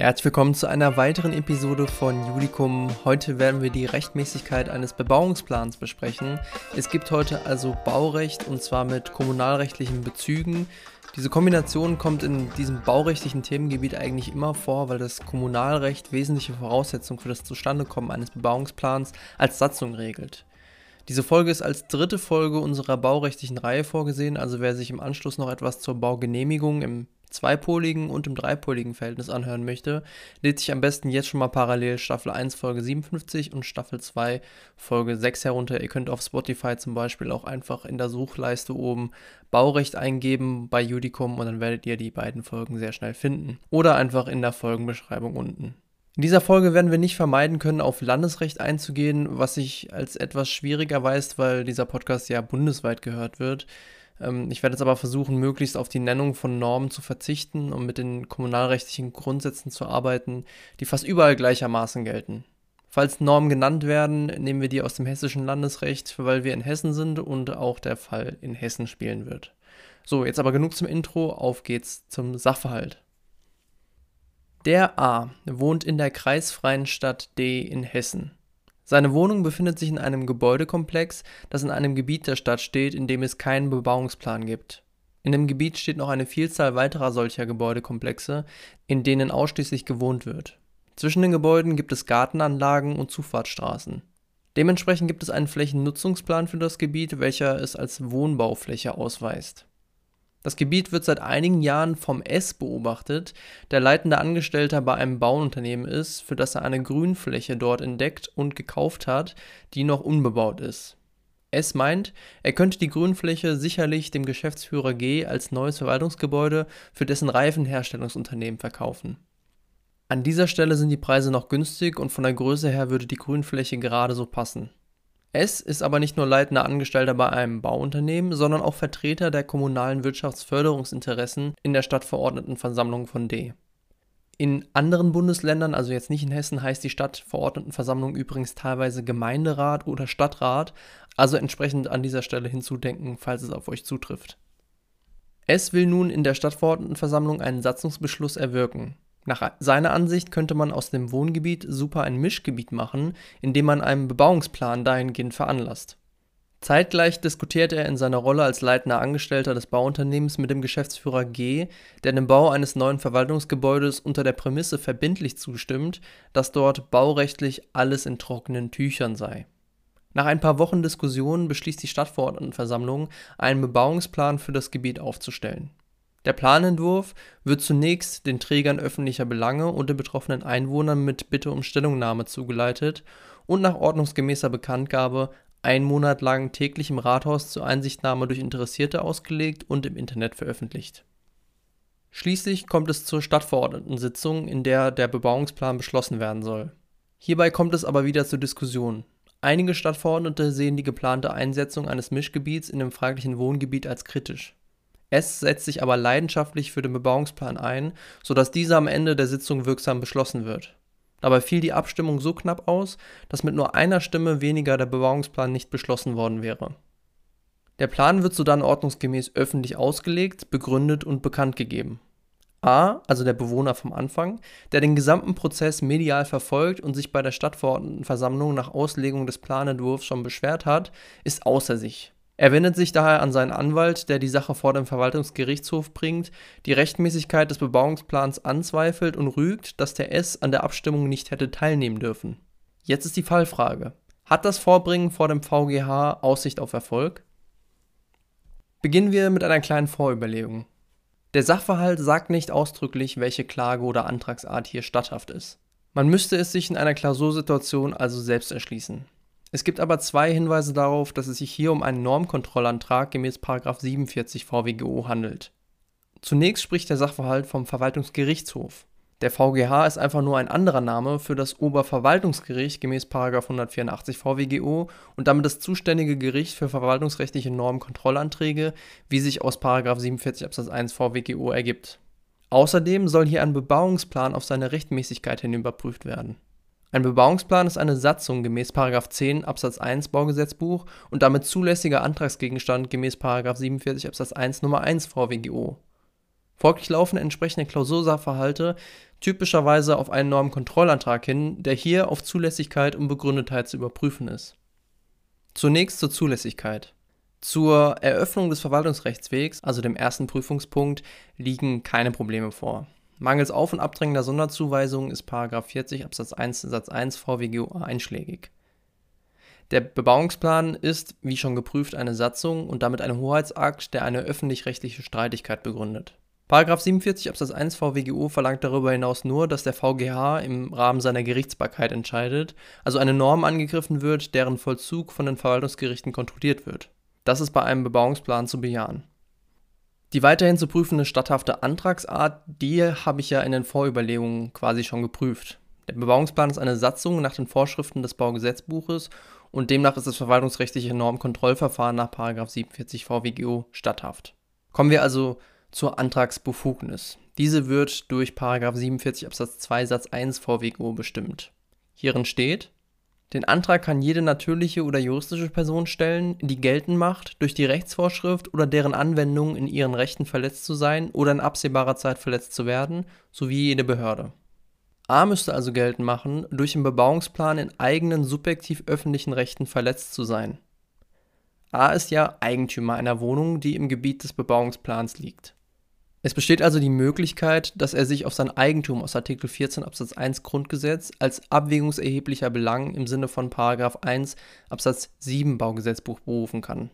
Herzlich willkommen zu einer weiteren Episode von Julicum. Heute werden wir die Rechtmäßigkeit eines Bebauungsplans besprechen. Es gibt heute also Baurecht und zwar mit kommunalrechtlichen Bezügen. Diese Kombination kommt in diesem baurechtlichen Themengebiet eigentlich immer vor, weil das Kommunalrecht wesentliche Voraussetzungen für das Zustandekommen eines Bebauungsplans als Satzung regelt. Diese Folge ist als dritte Folge unserer baurechtlichen Reihe vorgesehen, also wer sich im Anschluss noch etwas zur Baugenehmigung im zweipoligen und im dreipoligen Verhältnis anhören möchte, lädt sich am besten jetzt schon mal parallel Staffel 1 Folge 57 und Staffel 2 Folge 6 herunter. Ihr könnt auf Spotify zum Beispiel auch einfach in der Suchleiste oben Baurecht eingeben bei Judicum und dann werdet ihr die beiden Folgen sehr schnell finden. Oder einfach in der Folgenbeschreibung unten. In dieser Folge werden wir nicht vermeiden können, auf Landesrecht einzugehen, was sich als etwas schwieriger weist, weil dieser Podcast ja bundesweit gehört wird. Ähm, ich werde jetzt aber versuchen, möglichst auf die Nennung von Normen zu verzichten und mit den kommunalrechtlichen Grundsätzen zu arbeiten, die fast überall gleichermaßen gelten. Falls Normen genannt werden, nehmen wir die aus dem hessischen Landesrecht, weil wir in Hessen sind und auch der Fall in Hessen spielen wird. So, jetzt aber genug zum Intro, auf geht's zum Sachverhalt. Der A wohnt in der kreisfreien Stadt D in Hessen. Seine Wohnung befindet sich in einem Gebäudekomplex, das in einem Gebiet der Stadt steht, in dem es keinen Bebauungsplan gibt. In dem Gebiet steht noch eine Vielzahl weiterer solcher Gebäudekomplexe, in denen ausschließlich gewohnt wird. Zwischen den Gebäuden gibt es Gartenanlagen und Zufahrtsstraßen. Dementsprechend gibt es einen Flächennutzungsplan für das Gebiet, welcher es als Wohnbaufläche ausweist das Gebiet wird seit einigen Jahren vom S beobachtet, der leitende Angestellter bei einem Bauunternehmen ist, für das er eine Grünfläche dort entdeckt und gekauft hat, die noch unbebaut ist. S meint, er könnte die Grünfläche sicherlich dem Geschäftsführer G als neues Verwaltungsgebäude für dessen Reifenherstellungsunternehmen verkaufen. An dieser Stelle sind die Preise noch günstig und von der Größe her würde die Grünfläche gerade so passen S ist aber nicht nur leitender Angestellter bei einem Bauunternehmen, sondern auch Vertreter der kommunalen Wirtschaftsförderungsinteressen in der Stadtverordnetenversammlung von D. In anderen Bundesländern, also jetzt nicht in Hessen, heißt die Stadtverordnetenversammlung übrigens teilweise Gemeinderat oder Stadtrat, also entsprechend an dieser Stelle hinzudenken, falls es auf euch zutrifft. S will nun in der Stadtverordnetenversammlung einen Satzungsbeschluss erwirken. Nach seiner Ansicht könnte man aus dem Wohngebiet super ein Mischgebiet machen, indem man einen Bebauungsplan dahingehend veranlasst. Zeitgleich diskutiert er in seiner Rolle als leitender Angestellter des Bauunternehmens mit dem Geschäftsführer G, der dem Bau eines neuen Verwaltungsgebäudes unter der Prämisse verbindlich zustimmt, dass dort baurechtlich alles in trockenen Tüchern sei. Nach ein paar Wochen Diskussionen beschließt die Stadtverordnetenversammlung, einen Bebauungsplan für das Gebiet aufzustellen der Planentwurf wird zunächst den Trägern öffentlicher Belange und den betroffenen Einwohnern mit Bitte um Stellungnahme zugeleitet und nach ordnungsgemäßer Bekanntgabe einen Monat lang täglich im Rathaus zur Einsichtnahme durch Interessierte ausgelegt und im Internet veröffentlicht. Schließlich kommt es zur Stadtverordnetensitzung, in der der Bebauungsplan beschlossen werden soll. Hierbei kommt es aber wieder zur Diskussion. Einige Stadtverordnete sehen die geplante Einsetzung eines Mischgebiets in dem fraglichen Wohngebiet als kritisch S setzt sich aber leidenschaftlich für den Bebauungsplan ein, sodass dieser am Ende der Sitzung wirksam beschlossen wird. Dabei fiel die Abstimmung so knapp aus, dass mit nur einer Stimme weniger der Bebauungsplan nicht beschlossen worden wäre. Der Plan wird sodann ordnungsgemäß öffentlich ausgelegt, begründet und bekannt gegeben. A, also der Bewohner vom Anfang, der den gesamten Prozess medial verfolgt und sich bei der Stadtverordnetenversammlung nach Auslegung des Planentwurfs schon beschwert hat, ist außer sich. Er wendet sich daher an seinen Anwalt, der die Sache vor dem Verwaltungsgerichtshof bringt, die Rechtmäßigkeit des Bebauungsplans anzweifelt und rügt, dass der S an der Abstimmung nicht hätte teilnehmen dürfen. Jetzt ist die Fallfrage. Hat das Vorbringen vor dem VGH Aussicht auf Erfolg? Beginnen wir mit einer kleinen Vorüberlegung. Der Sachverhalt sagt nicht ausdrücklich, welche Klage oder Antragsart hier statthaft ist. Man müsste es sich in einer Klausursituation also selbst erschließen. Es gibt aber zwei Hinweise darauf, dass es sich hier um einen Normkontrollantrag gemäß 47 VWGO handelt. Zunächst spricht der Sachverhalt vom Verwaltungsgerichtshof. Der VGH ist einfach nur ein anderer Name für das Oberverwaltungsgericht gemäß 184 VWGO und damit das zuständige Gericht für verwaltungsrechtliche Normkontrollanträge, wie sich aus 47 Absatz 1 VWGO ergibt. Außerdem soll hier ein Bebauungsplan auf seine Rechtmäßigkeit hin überprüft werden ein Bebauungsplan ist eine Satzung gemäß § 10 Absatz 1 Baugesetzbuch und damit zulässiger Antragsgegenstand gemäß § 47 Absatz 1 Nr. 1 VWGO. Folglich laufen entsprechende Klausursachverhalte typischerweise auf einen Normkontrollantrag hin, der hier auf Zulässigkeit und Begründetheit zu überprüfen ist. Zunächst zur Zulässigkeit. Zur Eröffnung des Verwaltungsrechtswegs, also dem ersten Prüfungspunkt, liegen keine Probleme vor. Mangels auf- und abdrängender Sonderzuweisungen ist 40 Absatz 1 Satz 1 VWGO einschlägig. Der Bebauungsplan ist, wie schon geprüft, eine Satzung und damit ein Hoheitsakt, der eine öffentlich-rechtliche Streitigkeit begründet. Paragraph 47 Absatz 1 VWGO verlangt darüber hinaus nur, dass der VGH im Rahmen seiner Gerichtsbarkeit entscheidet, also eine Norm angegriffen wird, deren Vollzug von den Verwaltungsgerichten kontrolliert wird. Das ist bei einem Bebauungsplan zu bejahen. Die weiterhin zu prüfende statthafte Antragsart, die habe ich ja in den Vorüberlegungen quasi schon geprüft. Der Bebauungsplan ist eine Satzung nach den Vorschriften des Baugesetzbuches und demnach ist das verwaltungsrechtliche Normkontrollverfahren nach 47 VWGO statthaft. Kommen wir also zur Antragsbefugnis. Diese wird durch 47 Absatz 2 Satz 1 VWGO bestimmt. Hierin steht, den Antrag kann jede natürliche oder juristische Person stellen, die geltend macht, durch die Rechtsvorschrift oder deren Anwendung in ihren Rechten verletzt zu sein oder in absehbarer Zeit verletzt zu werden, sowie jede Behörde. A müsste also geltend machen, durch den Bebauungsplan in eigenen subjektiv öffentlichen Rechten verletzt zu sein. A ist ja Eigentümer einer Wohnung, die im Gebiet des Bebauungsplans liegt. Es besteht also die Möglichkeit, dass er sich auf sein Eigentum aus Artikel 14 Absatz 1 Grundgesetz als abwägungserheblicher Belang im Sinne von 1 Absatz 7 Baugesetzbuch berufen kann.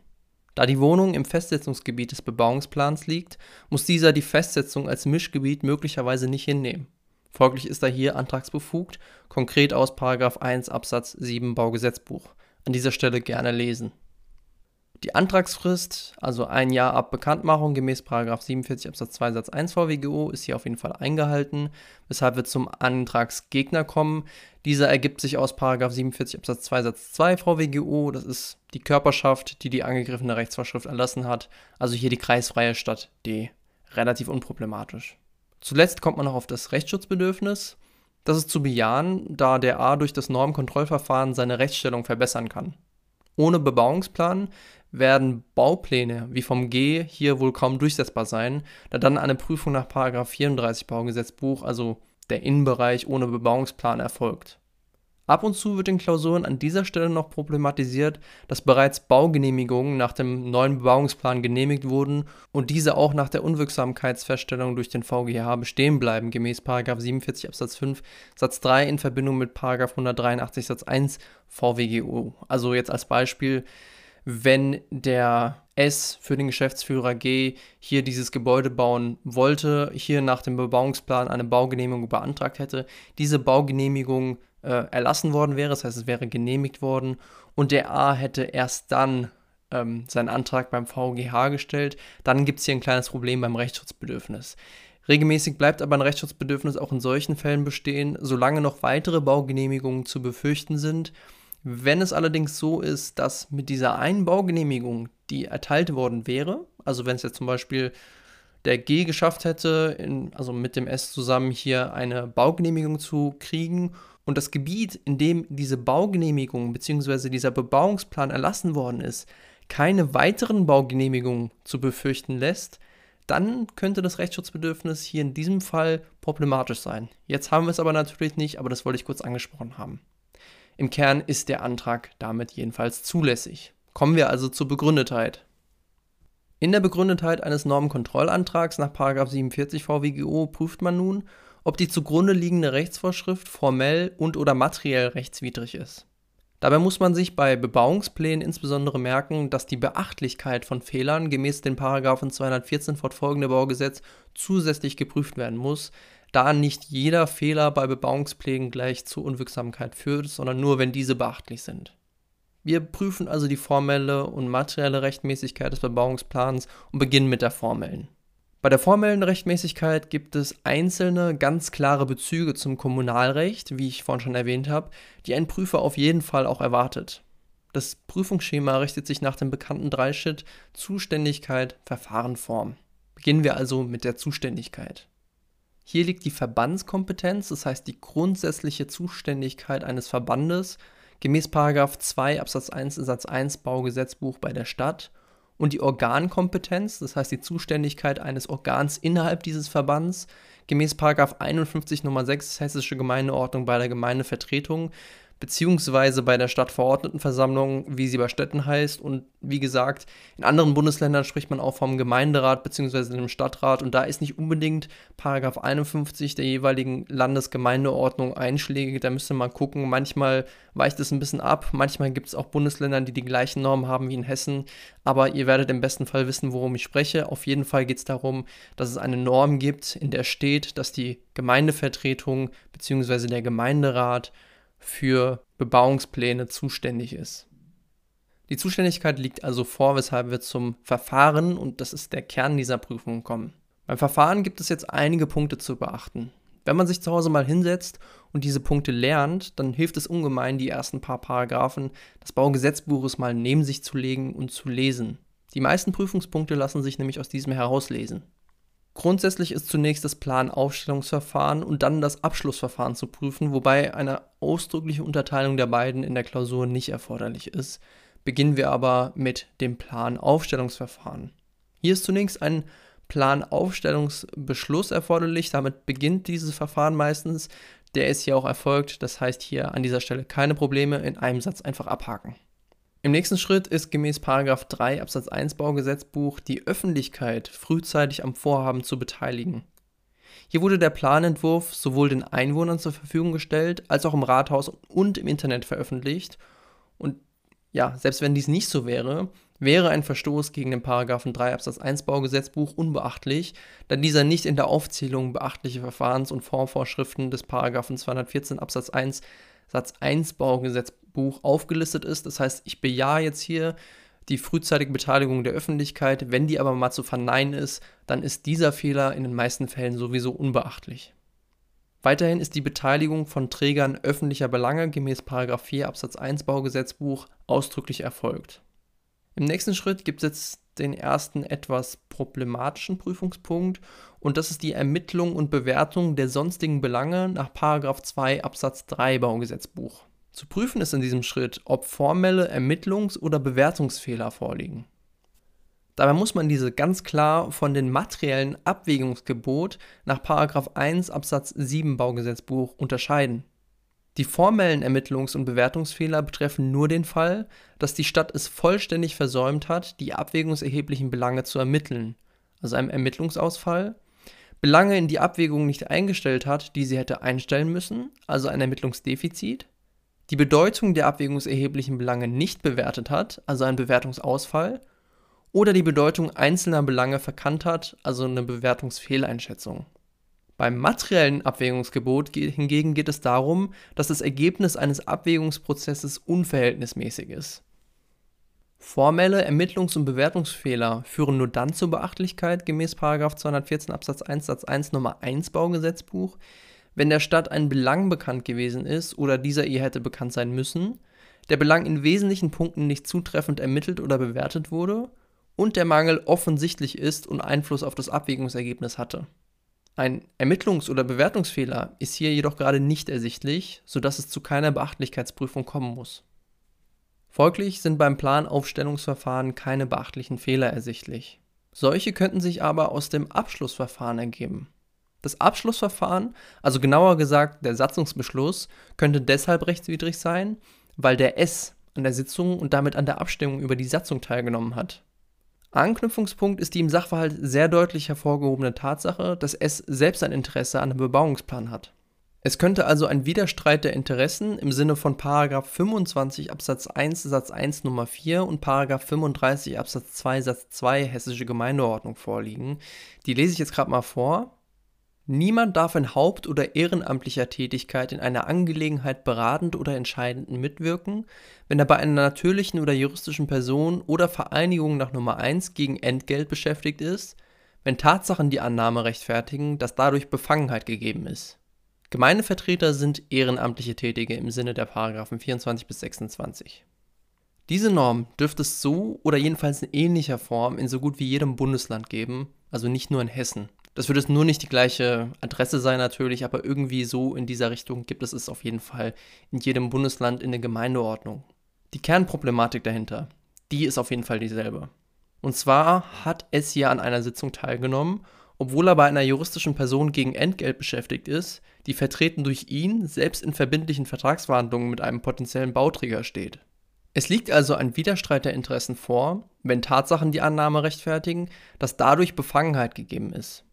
Da die Wohnung im Festsetzungsgebiet des Bebauungsplans liegt, muss dieser die Festsetzung als Mischgebiet möglicherweise nicht hinnehmen. Folglich ist er hier antragsbefugt, konkret aus 1 Absatz 7 Baugesetzbuch. An dieser Stelle gerne lesen. Die Antragsfrist, also ein Jahr ab Bekanntmachung gemäß 47 Absatz 2 Satz 1 VWGO, ist hier auf jeden Fall eingehalten, weshalb wir zum Antragsgegner kommen. Dieser ergibt sich aus 47 Absatz 2 Satz 2 VWGO, das ist die Körperschaft, die die angegriffene Rechtsvorschrift erlassen hat, also hier die kreisfreie Stadt D. Relativ unproblematisch. Zuletzt kommt man noch auf das Rechtsschutzbedürfnis. Das ist zu bejahen, da der A durch das Normkontrollverfahren seine Rechtsstellung verbessern kann. Ohne Bebauungsplan werden Baupläne wie vom G hier wohl kaum durchsetzbar sein, da dann eine Prüfung nach 34 Baugesetzbuch, also der Innenbereich ohne Bebauungsplan, erfolgt. Ab und zu wird in Klausuren an dieser Stelle noch problematisiert, dass bereits Baugenehmigungen nach dem neuen Bebauungsplan genehmigt wurden und diese auch nach der Unwirksamkeitsfeststellung durch den VGH bestehen bleiben, gemäß 47 Absatz 5 Satz 3 in Verbindung mit 183 Satz 1 VWGO. Also jetzt als Beispiel, wenn der S für den Geschäftsführer G hier dieses Gebäude bauen wollte, hier nach dem Bebauungsplan eine Baugenehmigung beantragt hätte, diese Baugenehmigung äh, erlassen worden wäre, das heißt es wäre genehmigt worden und der A hätte erst dann ähm, seinen Antrag beim VGH gestellt, dann gibt es hier ein kleines Problem beim Rechtsschutzbedürfnis. Regelmäßig bleibt aber ein Rechtsschutzbedürfnis auch in solchen Fällen bestehen, solange noch weitere Baugenehmigungen zu befürchten sind wenn es allerdings so ist, dass mit dieser einen Baugenehmigung, die erteilt worden wäre, also wenn es jetzt zum Beispiel der G geschafft hätte, in, also mit dem S zusammen hier eine Baugenehmigung zu kriegen und das Gebiet, in dem diese Baugenehmigung bzw. dieser Bebauungsplan erlassen worden ist, keine weiteren Baugenehmigungen zu befürchten lässt, dann könnte das Rechtsschutzbedürfnis hier in diesem Fall problematisch sein. Jetzt haben wir es aber natürlich nicht, aber das wollte ich kurz angesprochen haben. Im Kern ist der Antrag damit jedenfalls zulässig. Kommen wir also zur Begründetheit. In der Begründetheit eines Normenkontrollantrags nach 47 VWGO prüft man nun, ob die zugrunde liegende Rechtsvorschrift formell und/oder materiell rechtswidrig ist. Dabei muss man sich bei Bebauungsplänen insbesondere merken, dass die Beachtlichkeit von Fehlern gemäß den Paragraphen 214 fortfolgende Baugesetz zusätzlich geprüft werden muss, da nicht jeder Fehler bei Bebauungsplänen gleich zur Unwirksamkeit führt, sondern nur, wenn diese beachtlich sind. Wir prüfen also die formelle und materielle Rechtmäßigkeit des Bebauungsplans und beginnen mit der formellen. Bei der formellen Rechtmäßigkeit gibt es einzelne ganz klare Bezüge zum Kommunalrecht, wie ich vorhin schon erwähnt habe, die ein Prüfer auf jeden Fall auch erwartet. Das Prüfungsschema richtet sich nach dem bekannten Dreischritt Zuständigkeit, Verfahren, Form. Beginnen wir also mit der Zuständigkeit. Hier liegt die Verbandskompetenz, das heißt die grundsätzliche Zuständigkeit eines Verbandes, gemäß 2 Absatz 1 Satz 1 Baugesetzbuch bei der Stadt und die Organkompetenz, das heißt die Zuständigkeit eines Organs innerhalb dieses Verbands, gemäß 51 Nummer 6 Hessische Gemeindeordnung bei der Gemeindevertretung beziehungsweise bei der Stadtverordnetenversammlung, wie sie bei Städten heißt. Und wie gesagt, in anderen Bundesländern spricht man auch vom Gemeinderat beziehungsweise dem Stadtrat. Und da ist nicht unbedingt Paragraph 51 der jeweiligen Landesgemeindeordnung einschlägig. Da müsste man gucken. Manchmal weicht es ein bisschen ab. Manchmal gibt es auch Bundesländer, die die gleichen Normen haben wie in Hessen. Aber ihr werdet im besten Fall wissen, worum ich spreche. Auf jeden Fall geht es darum, dass es eine Norm gibt, in der steht, dass die Gemeindevertretung beziehungsweise der Gemeinderat für Bebauungspläne zuständig ist. Die Zuständigkeit liegt also vor, weshalb wir zum Verfahren, und das ist der Kern dieser Prüfung, kommen. Beim Verfahren gibt es jetzt einige Punkte zu beachten. Wenn man sich zu Hause mal hinsetzt und diese Punkte lernt, dann hilft es ungemein, die ersten paar Paragraphen des Baugesetzbuches mal neben sich zu legen und zu lesen. Die meisten Prüfungspunkte lassen sich nämlich aus diesem herauslesen. Grundsätzlich ist zunächst das Planaufstellungsverfahren und dann das Abschlussverfahren zu prüfen, wobei eine ausdrückliche Unterteilung der beiden in der Klausur nicht erforderlich ist. Beginnen wir aber mit dem Planaufstellungsverfahren. Hier ist zunächst ein Planaufstellungsbeschluss erforderlich, damit beginnt dieses Verfahren meistens. Der ist hier auch erfolgt, das heißt hier an dieser Stelle keine Probleme, in einem Satz einfach abhaken. Im nächsten Schritt ist gemäß 3 Absatz 1 Baugesetzbuch die Öffentlichkeit frühzeitig am Vorhaben zu beteiligen. Hier wurde der Planentwurf sowohl den Einwohnern zur Verfügung gestellt, als auch im Rathaus und im Internet veröffentlicht. Und ja, selbst wenn dies nicht so wäre, wäre ein Verstoß gegen den 3 Absatz 1 Baugesetzbuch unbeachtlich, da dieser nicht in der Aufzählung beachtliche Verfahrens- und Formvorschriften des 214 Absatz 1 Satz 1 Baugesetzbuch aufgelistet ist. Das heißt, ich bejahe jetzt hier die frühzeitige Beteiligung der Öffentlichkeit. Wenn die aber mal zu verneinen ist, dann ist dieser Fehler in den meisten Fällen sowieso unbeachtlich. Weiterhin ist die Beteiligung von Trägern öffentlicher Belange gemäß 4 Absatz 1 Baugesetzbuch ausdrücklich erfolgt. Im nächsten Schritt gibt es jetzt den ersten etwas problematischen Prüfungspunkt und das ist die Ermittlung und Bewertung der sonstigen Belange nach 2 Absatz 3 Baugesetzbuch. Zu prüfen ist in diesem Schritt, ob formelle Ermittlungs- oder Bewertungsfehler vorliegen. Dabei muss man diese ganz klar von den materiellen Abwägungsgebot nach 1 Absatz 7 Baugesetzbuch unterscheiden. Die formellen Ermittlungs- und Bewertungsfehler betreffen nur den Fall, dass die Stadt es vollständig versäumt hat, die abwägungserheblichen Belange zu ermitteln, also einem Ermittlungsausfall, Belange in die Abwägung nicht eingestellt hat, die sie hätte einstellen müssen, also ein Ermittlungsdefizit, die Bedeutung der abwägungserheblichen Belange nicht bewertet hat, also ein Bewertungsausfall, oder die Bedeutung einzelner Belange verkannt hat, also eine Bewertungsfehleinschätzung. Beim materiellen Abwägungsgebot hingegen geht es darum, dass das Ergebnis eines Abwägungsprozesses unverhältnismäßig ist. Formelle Ermittlungs- und Bewertungsfehler führen nur dann zur Beachtlichkeit gemäß 214 Absatz 1 Satz 1 Nummer 1 Baugesetzbuch, wenn der Stadt ein Belang bekannt gewesen ist oder dieser ihr hätte bekannt sein müssen, der Belang in wesentlichen Punkten nicht zutreffend ermittelt oder bewertet wurde und der Mangel offensichtlich ist und Einfluss auf das Abwägungsergebnis hatte. Ein Ermittlungs- oder Bewertungsfehler ist hier jedoch gerade nicht ersichtlich, sodass es zu keiner Beachtlichkeitsprüfung kommen muss. Folglich sind beim Planaufstellungsverfahren keine beachtlichen Fehler ersichtlich. Solche könnten sich aber aus dem Abschlussverfahren ergeben. Das Abschlussverfahren, also genauer gesagt der Satzungsbeschluss, könnte deshalb rechtswidrig sein, weil der S an der Sitzung und damit an der Abstimmung über die Satzung teilgenommen hat. Anknüpfungspunkt ist die im Sachverhalt sehr deutlich hervorgehobene Tatsache, dass es selbst ein Interesse an einem Bebauungsplan hat. Es könnte also ein Widerstreit der Interessen im Sinne von 25 Absatz 1 Satz 1 Nummer 4 und 35 Absatz 2 Satz 2 Hessische Gemeindeordnung vorliegen. Die lese ich jetzt gerade mal vor. Niemand darf in haupt- oder ehrenamtlicher Tätigkeit in einer Angelegenheit beratend oder entscheidend mitwirken, wenn er bei einer natürlichen oder juristischen Person oder Vereinigung nach Nummer 1 gegen Entgelt beschäftigt ist, wenn Tatsachen die Annahme rechtfertigen, dass dadurch Befangenheit gegeben ist. Gemeindevertreter sind ehrenamtliche Tätige im Sinne der Paragraphen 24 bis 26. Diese Norm dürfte es so oder jedenfalls in ähnlicher Form in so gut wie jedem Bundesland geben, also nicht nur in Hessen. Das wird es nur nicht die gleiche Adresse sein natürlich, aber irgendwie so in dieser Richtung gibt es es auf jeden Fall in jedem Bundesland in der Gemeindeordnung. Die Kernproblematik dahinter, die ist auf jeden Fall dieselbe. Und zwar hat S hier an einer Sitzung teilgenommen, obwohl er bei einer juristischen Person gegen Entgelt beschäftigt ist, die vertreten durch ihn selbst in verbindlichen Vertragsverhandlungen mit einem potenziellen Bauträger steht. Es liegt also ein Widerstreit der Interessen vor, wenn Tatsachen die Annahme rechtfertigen, dass dadurch Befangenheit gegeben ist.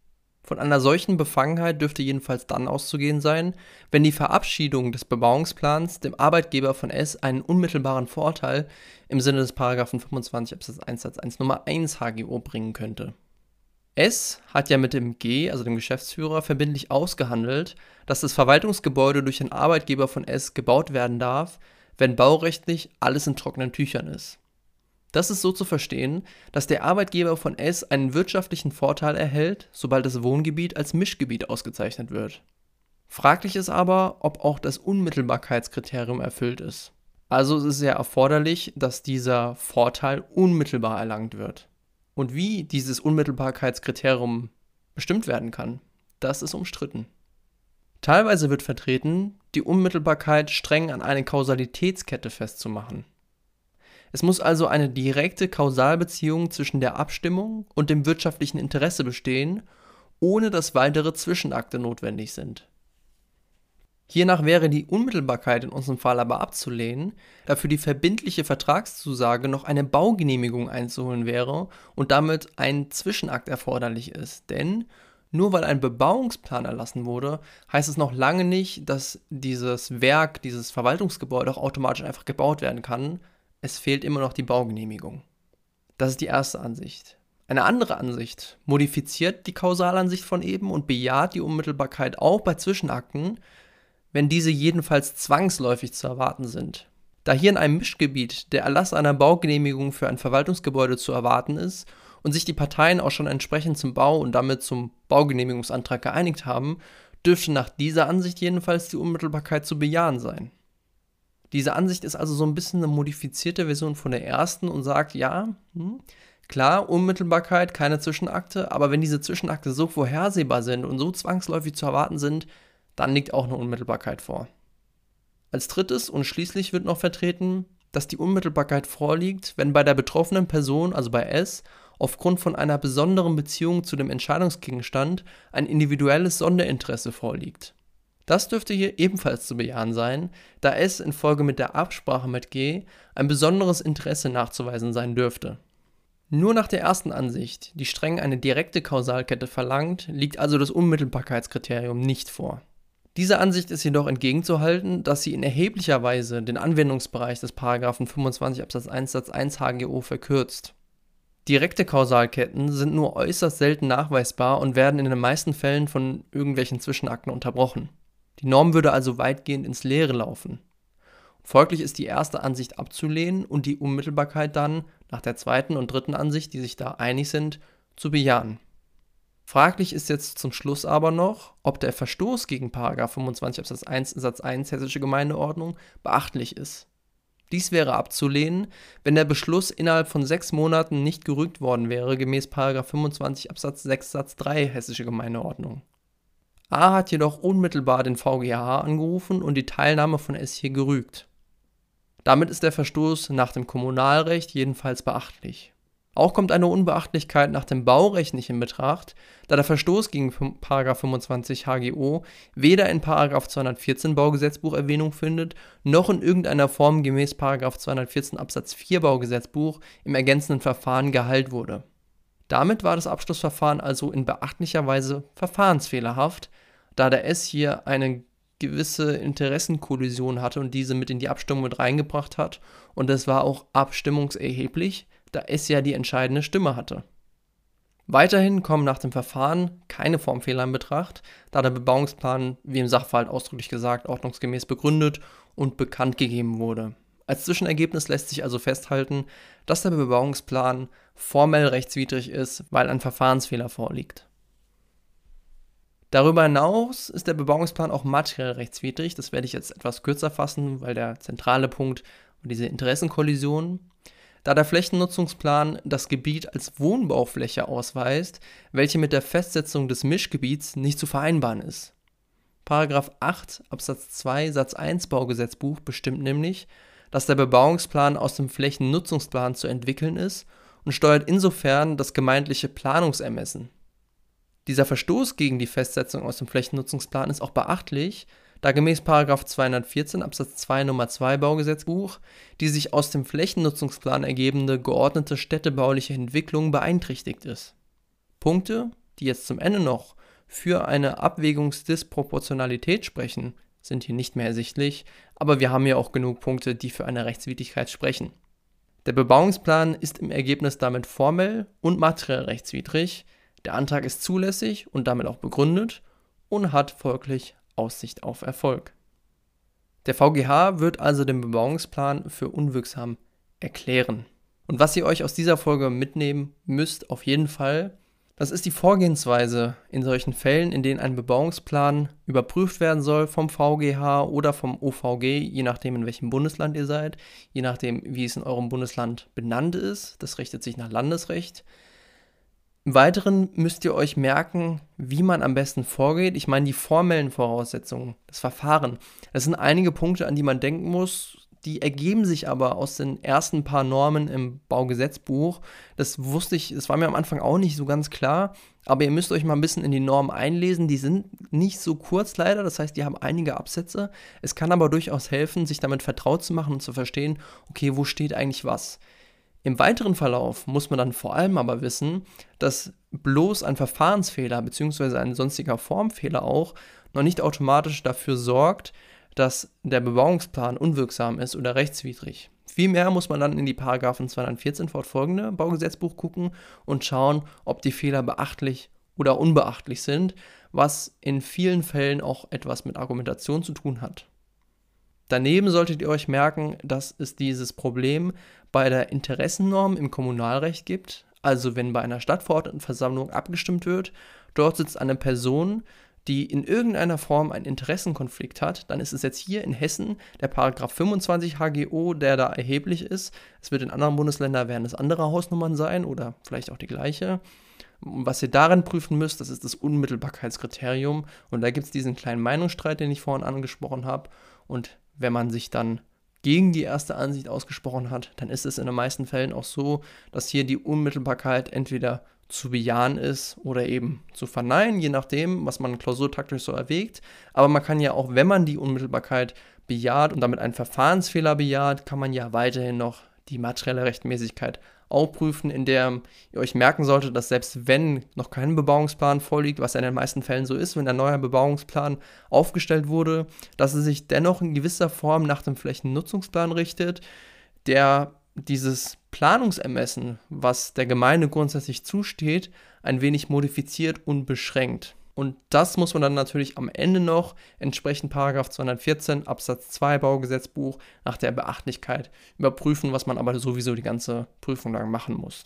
Von einer solchen Befangenheit dürfte jedenfalls dann auszugehen sein, wenn die Verabschiedung des Bebauungsplans dem Arbeitgeber von S einen unmittelbaren Vorteil im Sinne des Paragraphen 25 Absatz 1 Satz 1 Nummer 1 HGO bringen könnte. S hat ja mit dem G, also dem Geschäftsführer, verbindlich ausgehandelt, dass das Verwaltungsgebäude durch den Arbeitgeber von S gebaut werden darf, wenn baurechtlich alles in trockenen Tüchern ist. Das ist so zu verstehen, dass der Arbeitgeber von S einen wirtschaftlichen Vorteil erhält, sobald das Wohngebiet als Mischgebiet ausgezeichnet wird. Fraglich ist aber, ob auch das Unmittelbarkeitskriterium erfüllt ist. Also ist es sehr erforderlich, dass dieser Vorteil unmittelbar erlangt wird. Und wie dieses Unmittelbarkeitskriterium bestimmt werden kann, das ist umstritten. Teilweise wird vertreten, die Unmittelbarkeit streng an eine Kausalitätskette festzumachen. Es muss also eine direkte Kausalbeziehung zwischen der Abstimmung und dem wirtschaftlichen Interesse bestehen, ohne dass weitere Zwischenakte notwendig sind. Hiernach wäre die Unmittelbarkeit in unserem Fall aber abzulehnen, da für die verbindliche Vertragszusage noch eine Baugenehmigung einzuholen wäre und damit ein Zwischenakt erforderlich ist. Denn nur weil ein Bebauungsplan erlassen wurde, heißt es noch lange nicht, dass dieses Werk, dieses Verwaltungsgebäude auch automatisch einfach gebaut werden kann, es fehlt immer noch die Baugenehmigung. Das ist die erste Ansicht. Eine andere Ansicht modifiziert die Kausalansicht von eben und bejaht die Unmittelbarkeit auch bei Zwischenakten, wenn diese jedenfalls zwangsläufig zu erwarten sind. Da hier in einem Mischgebiet der Erlass einer Baugenehmigung für ein Verwaltungsgebäude zu erwarten ist und sich die Parteien auch schon entsprechend zum Bau und damit zum Baugenehmigungsantrag geeinigt haben, dürfte nach dieser Ansicht jedenfalls die Unmittelbarkeit zu bejahen sein. Diese Ansicht ist also so ein bisschen eine modifizierte Version von der ersten und sagt, ja, hm, klar, Unmittelbarkeit, keine Zwischenakte, aber wenn diese Zwischenakte so vorhersehbar sind und so zwangsläufig zu erwarten sind, dann liegt auch eine Unmittelbarkeit vor. Als drittes und schließlich wird noch vertreten, dass die Unmittelbarkeit vorliegt, wenn bei der betroffenen Person, also bei S, aufgrund von einer besonderen Beziehung zu dem Entscheidungsgegenstand ein individuelles Sonderinteresse vorliegt. Das dürfte hier ebenfalls zu bejahen sein, da es infolge mit der Absprache mit G ein besonderes Interesse nachzuweisen sein dürfte. Nur nach der ersten Ansicht, die streng eine direkte Kausalkette verlangt, liegt also das Unmittelbarkeitskriterium nicht vor. Dieser Ansicht ist jedoch entgegenzuhalten, dass sie in erheblicher Weise den Anwendungsbereich des 25 Absatz 1 Satz 1 HGO verkürzt. Direkte Kausalketten sind nur äußerst selten nachweisbar und werden in den meisten Fällen von irgendwelchen Zwischenakten unterbrochen. Die Norm würde also weitgehend ins Leere laufen. Folglich ist die erste Ansicht abzulehnen und die Unmittelbarkeit dann, nach der zweiten und dritten Ansicht, die sich da einig sind, zu bejahen. Fraglich ist jetzt zum Schluss aber noch, ob der Verstoß gegen 25 Absatz 1 Satz 1 Hessische Gemeindeordnung beachtlich ist. Dies wäre abzulehnen, wenn der Beschluss innerhalb von sechs Monaten nicht gerügt worden wäre, gemäß 25 Absatz 6 Satz 3 Hessische Gemeindeordnung. A hat jedoch unmittelbar den VGH angerufen und die Teilnahme von S hier gerügt. Damit ist der Verstoß nach dem Kommunalrecht jedenfalls beachtlich. Auch kommt eine Unbeachtlichkeit nach dem Baurecht nicht in Betracht, da der Verstoß gegen 25 HGO weder in 214 Baugesetzbuch Erwähnung findet, noch in irgendeiner Form gemäß 214 Absatz 4 Baugesetzbuch im ergänzenden Verfahren geheilt wurde. Damit war das Abschlussverfahren also in beachtlicher Weise verfahrensfehlerhaft, da der S hier eine gewisse Interessenkollision hatte und diese mit in die Abstimmung mit reingebracht hat. Und das war auch abstimmungserheblich, da S ja die entscheidende Stimme hatte. Weiterhin kommen nach dem Verfahren keine Formfehler in Betracht, da der Bebauungsplan, wie im Sachverhalt ausdrücklich gesagt, ordnungsgemäß begründet und bekannt gegeben wurde. Als Zwischenergebnis lässt sich also festhalten, dass der Bebauungsplan formell rechtswidrig ist, weil ein Verfahrensfehler vorliegt. Darüber hinaus ist der Bebauungsplan auch materiell rechtswidrig. Das werde ich jetzt etwas kürzer fassen, weil der zentrale Punkt diese Interessenkollision, da der Flächennutzungsplan das Gebiet als Wohnbaufläche ausweist, welche mit der Festsetzung des Mischgebiets nicht zu vereinbaren ist. Paragraph 8 Absatz 2 Satz 1 Baugesetzbuch bestimmt nämlich, dass der Bebauungsplan aus dem Flächennutzungsplan zu entwickeln ist und steuert insofern das gemeindliche Planungsermessen. Dieser Verstoß gegen die Festsetzung aus dem Flächennutzungsplan ist auch beachtlich, da gemäß 214 Absatz 2 Nummer 2 Baugesetzbuch die sich aus dem Flächennutzungsplan ergebende geordnete städtebauliche Entwicklung beeinträchtigt ist. Punkte, die jetzt zum Ende noch für eine Abwägungsdisproportionalität sprechen, sind hier nicht mehr ersichtlich, aber wir haben ja auch genug Punkte, die für eine Rechtswidrigkeit sprechen. Der Bebauungsplan ist im Ergebnis damit formell und materiell rechtswidrig, der Antrag ist zulässig und damit auch begründet und hat folglich Aussicht auf Erfolg. Der VGH wird also den Bebauungsplan für unwirksam erklären. Und was ihr euch aus dieser Folge mitnehmen müsst, auf jeden Fall, das ist die Vorgehensweise in solchen Fällen, in denen ein Bebauungsplan überprüft werden soll vom VGH oder vom OVG, je nachdem in welchem Bundesland ihr seid, je nachdem wie es in eurem Bundesland benannt ist. Das richtet sich nach Landesrecht. Im Weiteren müsst ihr euch merken, wie man am besten vorgeht. Ich meine, die formellen Voraussetzungen, das Verfahren. Das sind einige Punkte, an die man denken muss. Die ergeben sich aber aus den ersten paar Normen im Baugesetzbuch. Das wusste ich, das war mir am Anfang auch nicht so ganz klar. Aber ihr müsst euch mal ein bisschen in die Normen einlesen. Die sind nicht so kurz leider, das heißt, die haben einige Absätze. Es kann aber durchaus helfen, sich damit vertraut zu machen und zu verstehen, okay, wo steht eigentlich was. Im weiteren Verlauf muss man dann vor allem aber wissen, dass bloß ein Verfahrensfehler bzw. ein sonstiger Formfehler auch noch nicht automatisch dafür sorgt, dass der Bebauungsplan unwirksam ist oder rechtswidrig. Vielmehr muss man dann in die Paragraphen 214 fortfolgende Baugesetzbuch gucken und schauen, ob die Fehler beachtlich oder unbeachtlich sind, was in vielen Fällen auch etwas mit Argumentation zu tun hat. Daneben solltet ihr euch merken, dass es dieses Problem bei der Interessennorm im Kommunalrecht gibt. Also wenn bei einer Stadtverordnetenversammlung abgestimmt wird, dort sitzt eine Person, die in irgendeiner Form einen Interessenkonflikt hat, dann ist es jetzt hier in Hessen der Paragraph 25 HGO, der da erheblich ist. Es wird in anderen Bundesländern werden es andere Hausnummern sein oder vielleicht auch die gleiche. Was ihr darin prüfen müsst, das ist das Unmittelbarkeitskriterium. Und da gibt es diesen kleinen Meinungsstreit, den ich vorhin angesprochen habe. Und wenn man sich dann gegen die erste Ansicht ausgesprochen hat, dann ist es in den meisten Fällen auch so, dass hier die Unmittelbarkeit entweder zu bejahen ist oder eben zu verneinen, je nachdem, was man klausurtaktisch so erwägt. Aber man kann ja auch, wenn man die Unmittelbarkeit bejaht und damit einen Verfahrensfehler bejaht, kann man ja weiterhin noch die materielle Rechtmäßigkeit auch prüfen, in der ihr euch merken solltet, dass selbst wenn noch kein Bebauungsplan vorliegt, was ja in den meisten Fällen so ist, wenn ein neuer Bebauungsplan aufgestellt wurde, dass es sich dennoch in gewisser Form nach dem Flächennutzungsplan richtet, der dieses Planungsermessen, was der Gemeinde grundsätzlich zusteht, ein wenig modifiziert und beschränkt. Und das muss man dann natürlich am Ende noch entsprechend Paragraph 214 Absatz 2 Baugesetzbuch nach der Beachtlichkeit überprüfen, was man aber sowieso die ganze Prüfung lang machen muss.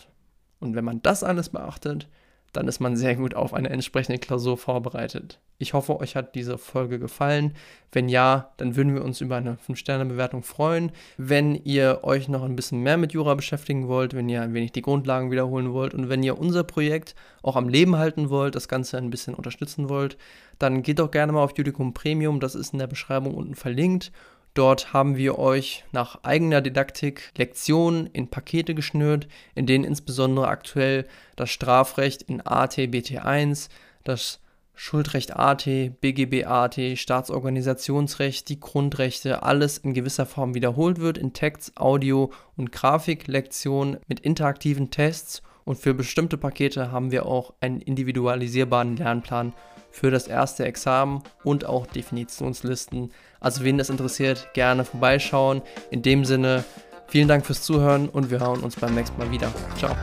Und wenn man das alles beachtet, dann ist man sehr gut auf eine entsprechende Klausur vorbereitet. Ich hoffe, euch hat diese Folge gefallen. Wenn ja, dann würden wir uns über eine 5-Sterne-Bewertung freuen. Wenn ihr euch noch ein bisschen mehr mit Jura beschäftigen wollt, wenn ihr ein wenig die Grundlagen wiederholen wollt und wenn ihr unser Projekt auch am Leben halten wollt, das Ganze ein bisschen unterstützen wollt, dann geht doch gerne mal auf Judicum Premium. Das ist in der Beschreibung unten verlinkt. Dort haben wir euch nach eigener Didaktik Lektionen in Pakete geschnürt, in denen insbesondere aktuell das Strafrecht in AT, BT1, das Schuldrecht AT, BGB AT, Staatsorganisationsrecht, die Grundrechte, alles in gewisser Form wiederholt wird in Text, Audio und Grafiklektionen mit interaktiven Tests. Und für bestimmte Pakete haben wir auch einen individualisierbaren Lernplan für das erste Examen und auch Definitionslisten. Also wen das interessiert, gerne vorbeischauen. In dem Sinne, vielen Dank fürs Zuhören und wir hören uns beim nächsten Mal wieder. Ciao.